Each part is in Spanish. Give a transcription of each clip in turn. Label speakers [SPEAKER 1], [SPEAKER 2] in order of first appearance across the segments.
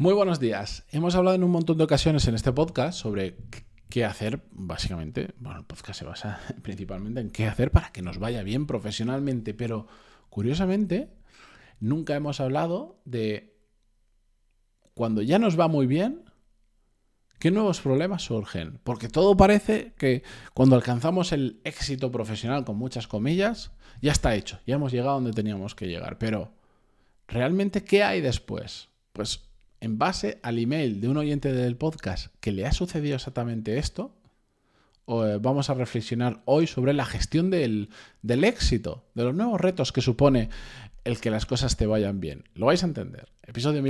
[SPEAKER 1] Muy buenos días. Hemos hablado en un montón de ocasiones en este podcast sobre qué hacer, básicamente. Bueno, el podcast se basa principalmente en qué hacer para que nos vaya bien profesionalmente, pero curiosamente nunca hemos hablado de cuando ya nos va muy bien, ¿qué nuevos problemas surgen? Porque todo parece que cuando alcanzamos el éxito profesional, con muchas comillas, ya está hecho, ya hemos llegado donde teníamos que llegar. Pero, ¿realmente qué hay después? Pues en base al email de un oyente del podcast que le ha sucedido exactamente esto, eh, vamos a reflexionar hoy sobre la gestión del, éxito, de los nuevos retos que supone el que las cosas te vayan bien. Lo vais a entender. Episodio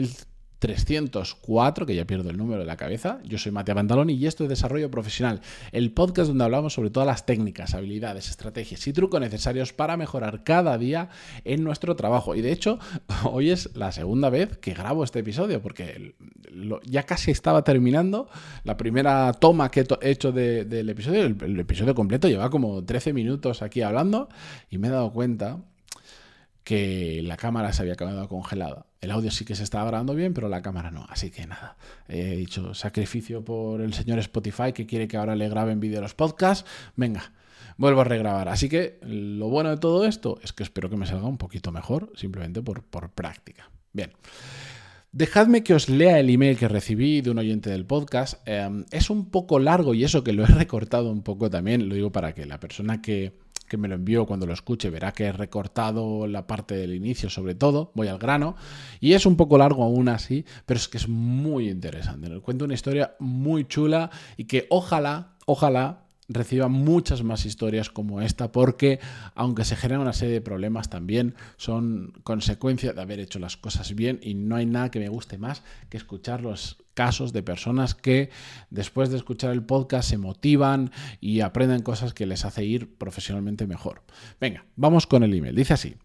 [SPEAKER 1] 304, que ya pierdo el número de la cabeza. Yo soy Matías Pantaloni y esto es Desarrollo Profesional, el podcast donde hablamos sobre todas las técnicas, habilidades, estrategias y trucos necesarios para mejorar cada día en nuestro trabajo. Y de hecho, hoy es la segunda vez que grabo este episodio, porque ya casi estaba terminando la primera toma que he hecho del episodio. El episodio completo lleva como 13 minutos aquí hablando y me he dado cuenta que la cámara se había quedado congelada. El audio sí que se estaba grabando bien, pero la cámara no. Así que nada, he dicho sacrificio por el señor Spotify que quiere que ahora le grabe en vídeo los podcasts. Venga, vuelvo a regrabar. Así que lo bueno de todo esto es que espero que me salga un poquito mejor, simplemente por, por práctica. Bien. Dejadme que os lea el email que recibí de un oyente del podcast. Em, es un poco largo y eso que lo he recortado un poco también, lo digo para que la persona que, que me lo envió cuando lo escuche verá que he recortado la parte del inicio sobre todo, voy al grano, y es un poco largo aún así, pero es que es muy interesante. Nos cuento una historia muy chula y que ojalá, ojalá reciba muchas más historias como esta, porque aunque se generan una serie de problemas también, son consecuencia de haber hecho las cosas bien y no hay nada que me guste más que escuchar los casos de personas que después de escuchar el podcast se motivan y aprenden cosas que les hace ir profesionalmente mejor. Venga, vamos con el email. Dice así.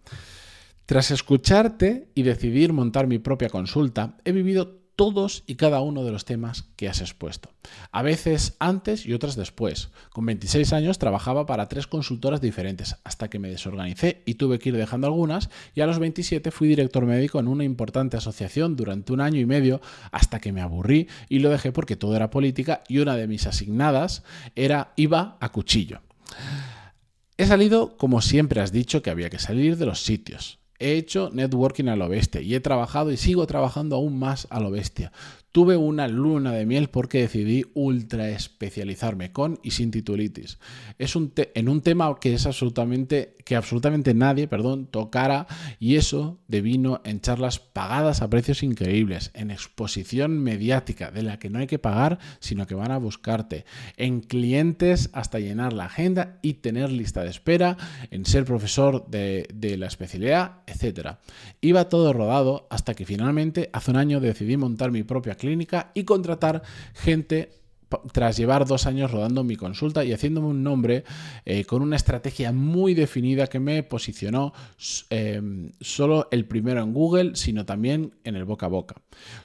[SPEAKER 1] Tras escucharte y decidir montar mi propia consulta, he vivido todos y cada uno de los temas que has expuesto. A veces antes y otras después. Con 26 años trabajaba para tres consultoras diferentes hasta que me desorganicé y tuve que ir dejando algunas y a los 27 fui director médico en una importante asociación durante un año y medio hasta que me aburrí y lo dejé porque todo era política y una de mis asignadas era iba a cuchillo. He salido como siempre has dicho que había que salir de los sitios. He hecho networking a lo bestia y he trabajado y sigo trabajando aún más a lo bestia. Tuve una luna de miel porque decidí ultra especializarme con y sin titulitis. Es un en un tema que es absolutamente que absolutamente nadie, perdón, tocara y eso devino en charlas pagadas a precios increíbles, en exposición mediática de la que no hay que pagar, sino que van a buscarte, en clientes hasta llenar la agenda y tener lista de espera, en ser profesor de, de la especialidad, etc. Iba todo rodado hasta que finalmente hace un año decidí montar mi propia y contratar gente tras llevar dos años rodando mi consulta y haciéndome un nombre eh, con una estrategia muy definida que me posicionó eh, solo el primero en Google, sino también en el boca a boca.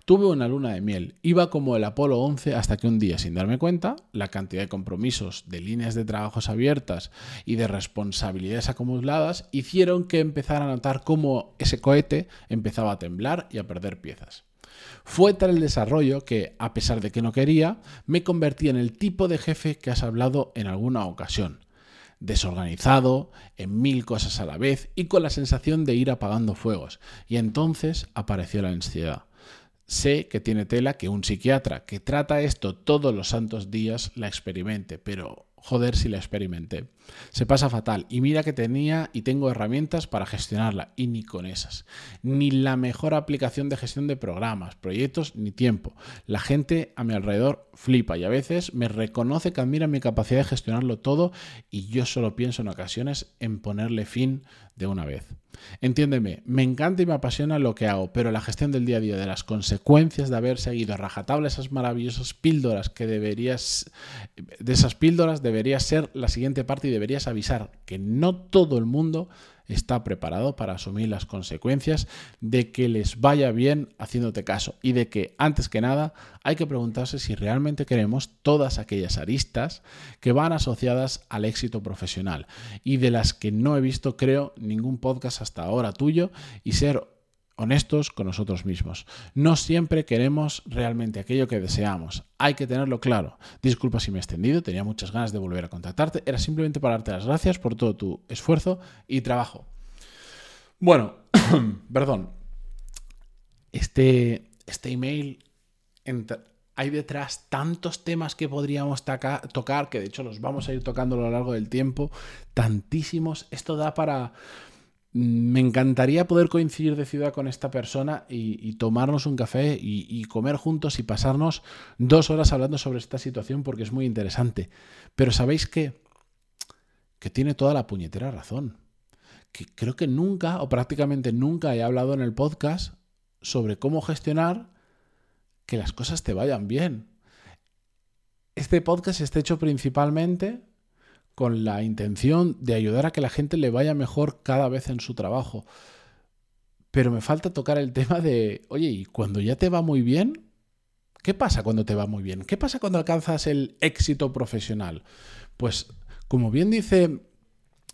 [SPEAKER 1] Tuve una luna de miel, iba como el Apolo 11 hasta que un día, sin darme cuenta, la cantidad de compromisos, de líneas de trabajos abiertas y de responsabilidades acumuladas hicieron que empezara a notar cómo ese cohete empezaba a temblar y a perder piezas. Fue tal el desarrollo que, a pesar de que no quería, me convertí en el tipo de jefe que has hablado en alguna ocasión. Desorganizado, en mil cosas a la vez y con la sensación de ir apagando fuegos. Y entonces apareció la ansiedad. Sé que tiene tela que un psiquiatra que trata esto todos los santos días la experimente, pero joder si la experimenté. Se pasa fatal y mira que tenía y tengo herramientas para gestionarla y ni con esas. Ni la mejor aplicación de gestión de programas, proyectos ni tiempo. La gente a mi alrededor flipa y a veces me reconoce que admira mi capacidad de gestionarlo todo y yo solo pienso en ocasiones en ponerle fin de una vez. Entiéndeme, me encanta y me apasiona lo que hago, pero la gestión del día a día, de las consecuencias de haber seguido a rajatabla esas maravillosas píldoras que deberías, de esas píldoras debería ser la siguiente parte y deberías avisar que no todo el mundo está preparado para asumir las consecuencias de que les vaya bien haciéndote caso y de que, antes que nada, hay que preguntarse si realmente queremos todas aquellas aristas que van asociadas al éxito profesional y de las que no he visto, creo, ningún podcast hasta ahora tuyo y ser honestos con nosotros mismos. No siempre queremos realmente aquello que deseamos. Hay que tenerlo claro. Disculpa si me he extendido, tenía muchas ganas de volver a contactarte. Era simplemente para darte las gracias por todo tu esfuerzo y trabajo. Bueno, perdón. Este, este email hay detrás tantos temas que podríamos tocar, que de hecho los vamos a ir tocando a lo largo del tiempo, tantísimos. Esto da para me encantaría poder coincidir de ciudad con esta persona y, tomarnos un café y, comer juntos y pasarnos dos horas hablando sobre esta situación porque es muy interesante. Pero sabéis que, que tiene toda la puñetera razón. Que creo que nunca o prácticamente nunca he hablado en el podcast sobre cómo gestionar que las cosas te vayan bien. Este podcast está hecho principalmente con la intención de ayudar a que la gente le vaya mejor cada vez en su trabajo. Pero me falta tocar el tema de, oye, ¿y cuando ya te va muy bien? ¿Qué pasa cuando te va muy bien? ¿Qué pasa cuando alcanzas el éxito profesional? Pues, como bien dice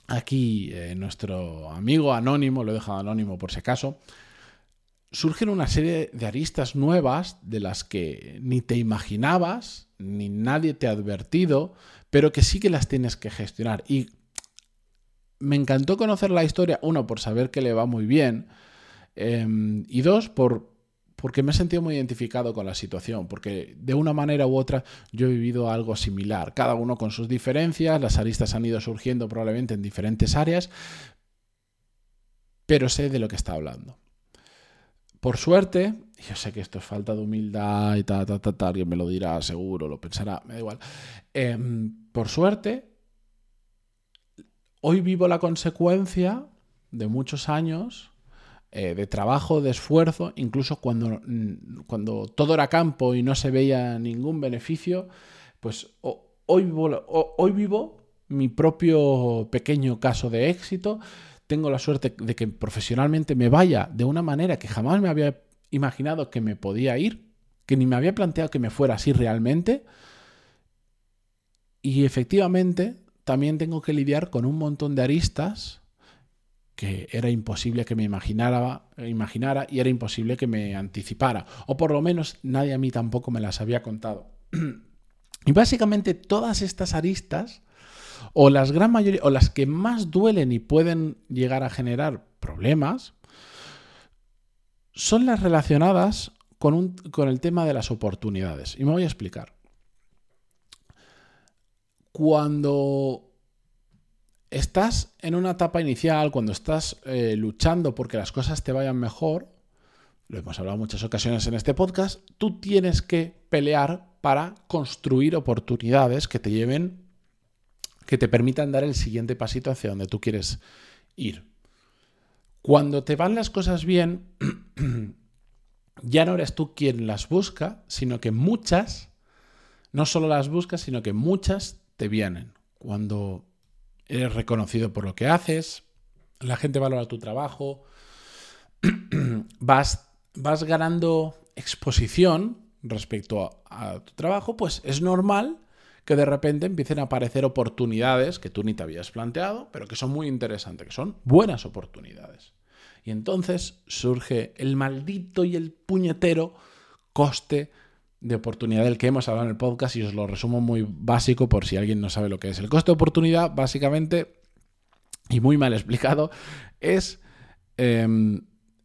[SPEAKER 1] aquí eh, nuestro amigo anónimo, lo he dejado anónimo por si acaso, surgen una serie de aristas nuevas de las que ni te imaginabas, ni nadie te ha advertido, pero que sí que las tienes que gestionar. Y me encantó conocer la historia, uno, por saber que le va muy bien, em, y dos, por, porque me he sentido muy identificado con la situación, porque de una manera u otra yo he vivido algo similar, cada uno con sus diferencias, las aristas han ido surgiendo probablemente en diferentes áreas, pero sé de lo que está hablando. Por suerte, yo sé que esto es falta de humildad y tal, tal, tal, alguien me lo dirá seguro, lo pensará, me da igual. Em, por suerte, hoy vivo la consecuencia de muchos años eh, de trabajo, de esfuerzo, incluso cuando, mm, cuando todo era campo y no se veía ningún beneficio, pues hoy, hoy vivo mi propio pequeño caso de éxito tengo la suerte de que profesionalmente me vaya de una manera que jamás me había imaginado que me podía ir, que ni me había planteado que me fuera así realmente. Y efectivamente también tengo que lidiar con un montón de aristas que era imposible que me imaginara, imaginara y era imposible que me anticipara. O por lo menos nadie a mí tampoco me las había contado. y básicamente todas estas aristas o las gran mayoría, o las que más duelen y pueden llegar a generar problemas, son las relacionadas con, con el tema de las oportunidades. Y me voy a explicar. Cuando estás en una etapa inicial, cuando estás eh, luchando porque las cosas te vayan mejor, lo hemos hablado muchas ocasiones en este podcast, tú tienes que pelear para construir oportunidades que te lleven que te permitan dar el siguiente pasito hacia donde tú quieres ir. Cuando te van las cosas bien, ya no eres tú quien las busca, sino que muchas, no solo las buscas, sino que muchas te vienen. Cuando eres reconocido por lo que haces, la gente valora tu trabajo, vas, vas ganando exposición respecto a, a tu trabajo, pues es normal que de repente empiecen a aparecer oportunidades que tú ni te habías planteado, pero que son muy interesantes, que son buenas oportunidades. Y entonces surge el maldito y el puñetero coste de oportunidad del que hemos hablado en el podcast y os lo resumo muy básico por si alguien no sabe lo que es. El coste de oportunidad, básicamente, y muy mal explicado, es em,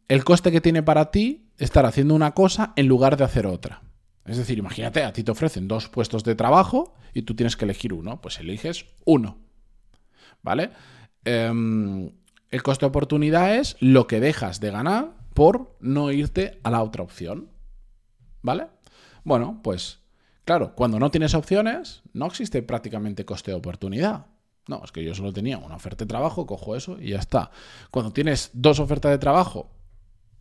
[SPEAKER 1] el coste que tiene para ti estar haciendo una cosa en lugar de hacer otra. Es decir, imagínate, a ti te ofrecen dos puestos de trabajo y tú tienes que elegir uno. Pues eliges uno. ¿Vale? Em, el coste de oportunidad es lo que dejas de ganar por no irte a la otra opción. ¿Vale? Bueno, pues claro, cuando no tienes opciones, no existe prácticamente coste de oportunidad. No, es que yo solo tenía una oferta de trabajo, cojo eso y ya está. Cuando tienes dos ofertas de trabajo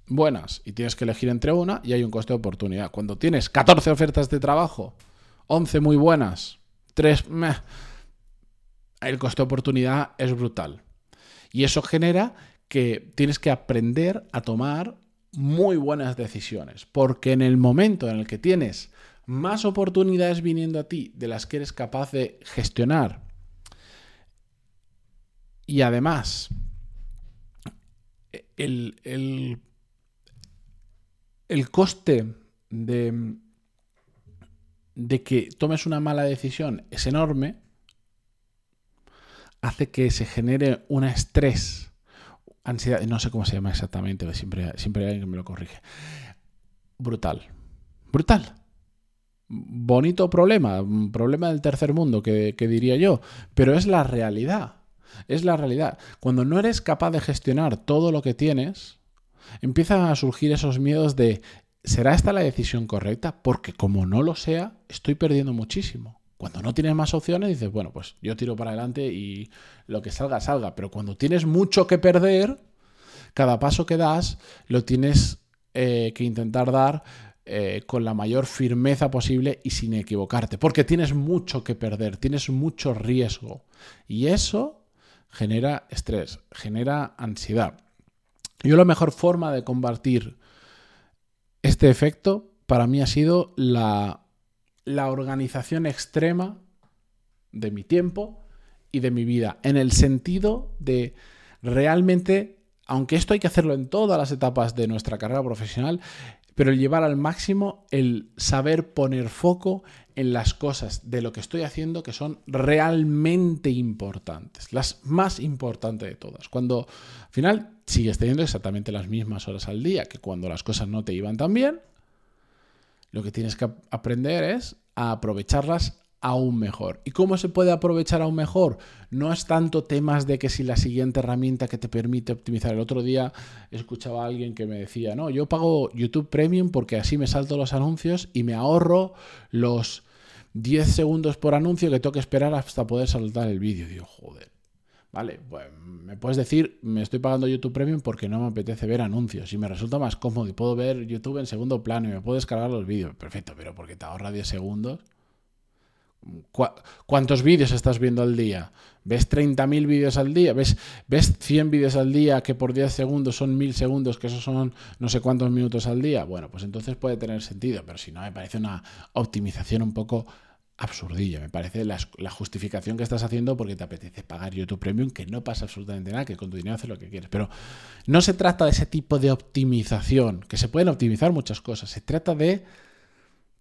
[SPEAKER 1] buenas y tienes que elegir entre una y hay un coste de oportunidad. Cuando tienes 14 ofertas de trabajo, 11 muy buenas, 3 meh, el coste de oportunidad es brutal. Y eso genera que tienes que aprender a tomar muy buenas decisiones, porque en el momento en el que tienes más oportunidades viniendo a ti de las que eres capaz de gestionar y además el, el el coste de, que tomes una mala decisión es enorme, hace que se genere un estrés, ansiedad, no sé cómo se llama exactamente, siempre, siempre hay alguien que me lo corrige. Brutal. Brutal. Bonito problema, problema del tercer mundo, que diría yo, pero es la realidad. Es la realidad. Cuando no eres capaz de gestionar todo lo que tienes, empiezan a surgir esos miedos de ¿será esta la decisión correcta? Porque como no lo sea, estoy perdiendo muchísimo. Cuando no tienes más opciones, dices, bueno, pues yo tiro para adelante y lo que salga, salga. Pero cuando tienes mucho que perder, cada paso que das lo tienes eh, que intentar dar eh, con la mayor firmeza posible y sin equivocarte. Porque tienes mucho que perder, tienes mucho riesgo. Y eso genera estrés, genera ansiedad. Yo la mejor forma de combatir este efecto para mí ha sido la la organización extrema de mi tiempo y de mi vida, en el sentido de realmente, aunque esto hay que hacerlo en todas las etapas de nuestra carrera profesional, pero el llevar al máximo el saber poner foco en las cosas de lo que estoy haciendo que son realmente importantes, las más importantes de todas. Cuando al final sigues teniendo exactamente las mismas horas al día que cuando las cosas no te iban tan bien, lo que tienes que aprender es a aprovecharlas aún mejor. ¿Y cómo se puede aprovechar aún mejor? No es tanto temas de que si la siguiente herramienta que te permite optimizar. El otro día escuchaba a alguien que me decía, no, yo pago YouTube Premium porque así me salto los anuncios y me ahorro los 10 segundos por anuncio que tengo que esperar hasta poder saltar el vídeo. Digo, joder. Vale, pues me puedes decir, me estoy pagando YouTube Premium porque no me apetece ver anuncios y me resulta más cómodo y puedo ver YouTube en segundo plano y me puedo descargar los vídeos. Perfecto, pero porque te ahorra 10 segundos. ¿Cuántos vídeos estás viendo al día? ¿Ves 30.000 vídeos al día? ¿Ves, ¿Ves 100 vídeos al día que por 10 segundos son 1.000 segundos, que esos son no sé cuántos minutos al día? Bueno, pues entonces puede tener sentido, pero si no, me parece una optimización un poco absurdilla. Me parece la, justificación que estás haciendo porque te apetece pagar YouTube Premium, que no pasa absolutamente nada, que con tu dinero haces lo que quieres. Pero no se trata de ese tipo de optimización, que se pueden optimizar muchas cosas. Se trata de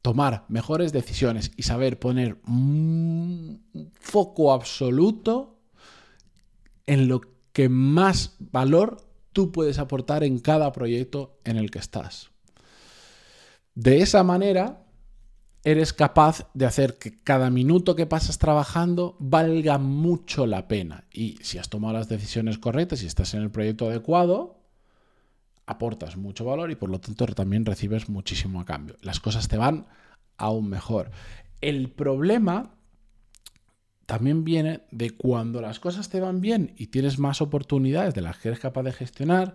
[SPEAKER 1] tomar mejores decisiones y saber poner un foco absoluto en lo que más valor tú puedes aportar en cada proyecto en el que estás. De esa manera, eres capaz de hacer que cada minuto que pasas trabajando valga mucho la pena. Y si has tomado las decisiones correctas y estás en el proyecto adecuado, aportas mucho valor y por lo tanto también recibes muchísimo a cambio. Las cosas te van aún mejor. El problema también viene de cuando las cosas te van bien y tienes más oportunidades de las que eres capaz de gestionar,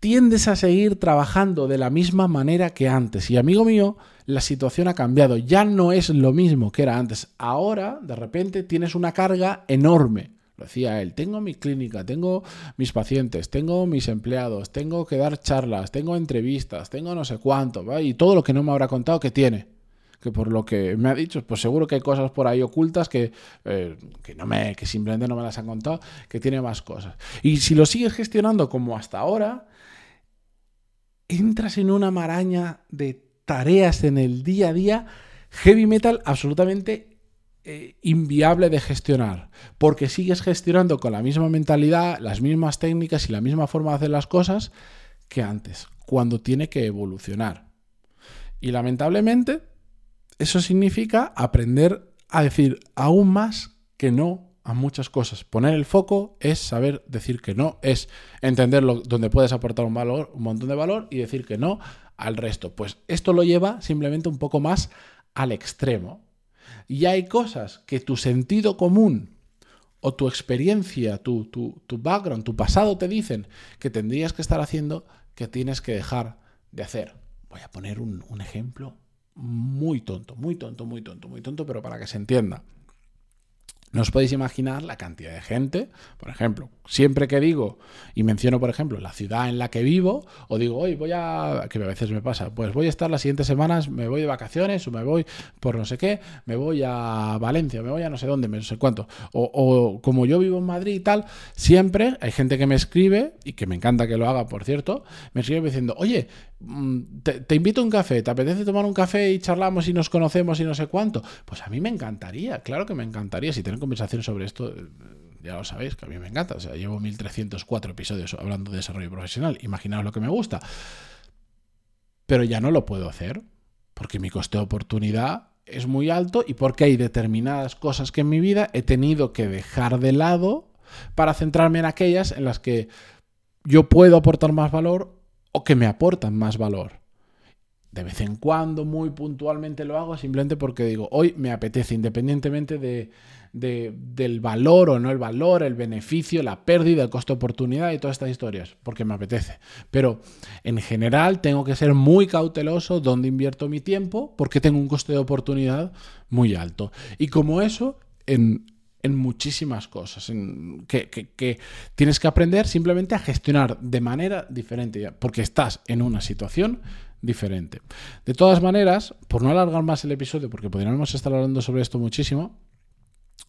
[SPEAKER 1] tiendes a seguir trabajando de la misma manera que antes. Y amigo mío, la situación ha cambiado. Ya no es lo mismo que era antes. Ahora, de repente, tienes una carga enorme. Lo decía él, tengo mi clínica, tengo mis pacientes, tengo mis empleados, tengo que dar charlas, tengo entrevistas, tengo no sé cuánto, y todo lo que no me habrá contado que tiene. Que por lo que me ha dicho, pues seguro que hay cosas por ahí ocultas que, eh, que, no me, que simplemente no me las han contado, que tiene más cosas. Y si lo sigues gestionando como hasta ahora, entras en una maraña de tareas en el día a día, heavy metal absolutamente eh, inviable de gestionar, porque sigues gestionando con la misma mentalidad, las mismas técnicas y la misma forma de hacer las cosas que antes, cuando tiene que evolucionar. Y lamentablemente, eso significa aprender a decir aún más que no a muchas cosas. Poner el foco es saber decir que no, es entender donde puedes aportar un valor, un montón de valor y decir que no al resto. Pues esto lo lleva simplemente un poco más al extremo. Y hay cosas que tu sentido común o tu experiencia, tu, tu, tu background, tu pasado te dicen que tendrías que estar haciendo que tienes que dejar de hacer. Voy a poner un, un ejemplo muy tonto, muy tonto, muy tonto, muy tonto, pero para que se entienda. No os podéis imaginar la cantidad de gente, por ejemplo, siempre que digo y menciono, por ejemplo, la ciudad en la que vivo, o digo, hoy voy a, que a veces me pasa, pues voy a estar las siguientes semanas, me voy de vacaciones o me voy por no sé qué, me voy a Valencia, me voy a no sé dónde, no sé cuánto, o, o como yo vivo en Madrid y tal, siempre hay gente que me escribe, y que me encanta que lo haga, por cierto, me escribe diciendo, oye, mm, te, invito a un café, ¿te apetece tomar un café y charlamos y nos conocemos y no sé cuánto? Pues a mí me encantaría, claro que me encantaría. Si tienen conversación sobre esto, eh, ya lo sabéis, que a mí me encanta. O sea, llevo 1304 episodios hablando de desarrollo profesional. Imaginaos lo que me gusta. Pero ya no lo puedo hacer porque mi coste de oportunidad es muy alto y porque hay determinadas cosas que en mi vida he tenido que dejar de lado para centrarme en aquellas en las que yo puedo aportar más valor o que me aportan más valor. De vez en cuando, muy puntualmente lo hago simplemente porque digo, hoy me apetece, independientemente de, del valor o no el valor, el beneficio, la pérdida, el costo de oportunidad y todas estas historias, porque me apetece. Pero en general tengo que ser muy cauteloso donde invierto mi tiempo porque tengo un coste de oportunidad muy alto. Y como eso, en, muchísimas cosas en, que, que, tienes que aprender simplemente a gestionar de manera diferente, porque estás en una situación diferente. De todas maneras, por no alargar más el episodio, porque podríamos estar hablando sobre esto muchísimo,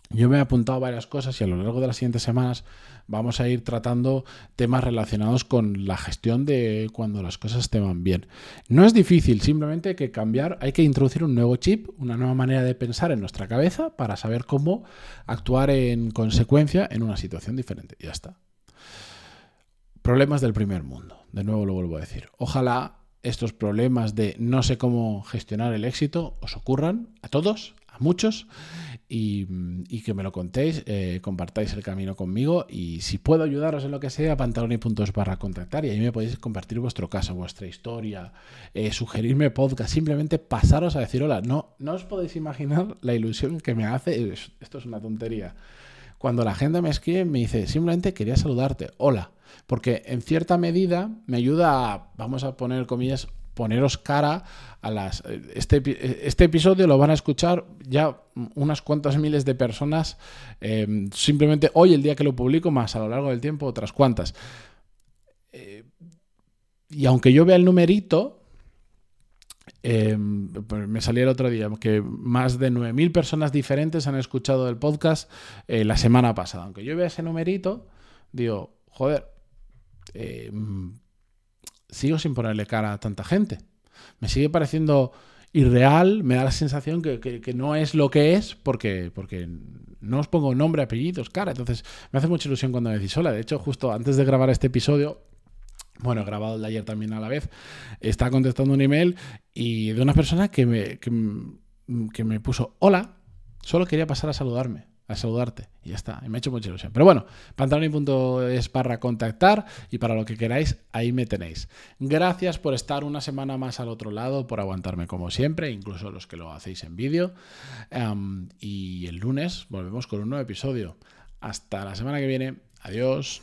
[SPEAKER 1] yo me he apuntado varias cosas y a lo largo de las siguientes semanas vamos a ir tratando temas relacionados con la gestión de cuando las cosas te van bien. No es difícil, simplemente hay que cambiar, hay que introducir un nuevo chip, una nueva manera de pensar en nuestra cabeza para saber cómo actuar en consecuencia en una situación diferente. Ya está. Problemas del primer mundo. De nuevo lo vuelvo a decir. Ojalá estos problemas de no sé cómo gestionar el éxito os ocurran a todos, muchos y, que me lo contéis, eh, compartáis el camino conmigo y si puedo ayudaros en lo que sea, pantaloni.es barra contactar y ahí me podéis compartir vuestro caso, vuestra historia, eh, sugerirme podcast, simplemente pasaros a decir hola. No, no os podéis imaginar la ilusión que me hace, esto es una tontería. Cuando la gente me escribe me dice, simplemente quería saludarte, hola, porque en cierta medida me ayuda a, vamos a poner comillas, poneros cara a las... Este, este episodio lo van a escuchar ya unas cuantas miles de personas, em, simplemente hoy, el día que lo publico, más a lo largo del tiempo, otras cuantas. Eh, y aunque yo vea el numerito, em, pues me salía el otro día que más de 9.000 personas diferentes han escuchado el podcast eh, la semana pasada. Aunque yo vea ese numerito, digo, joder, em, sigo sin ponerle cara a tanta gente. Me sigue pareciendo irreal, me da la sensación que, no es lo que es porque, no os pongo nombre, apellidos, cara. Entonces me hace mucha ilusión cuando me decís hola. De hecho, justo antes de grabar este episodio, bueno, he grabado el de ayer también a la vez, está contestando un email y de una persona que me puso hola, solo quería pasar a saludarme a saludarte. Y ya está. Y me ha hecho mucha ilusión. Pero bueno, pantaloni.es para contactar y para lo que queráis, ahí me tenéis. Gracias por estar una semana más al otro lado, por aguantarme como siempre, incluso los que lo hacéis en vídeo. y el lunes volvemos con un nuevo episodio. Hasta la semana que viene. Adiós.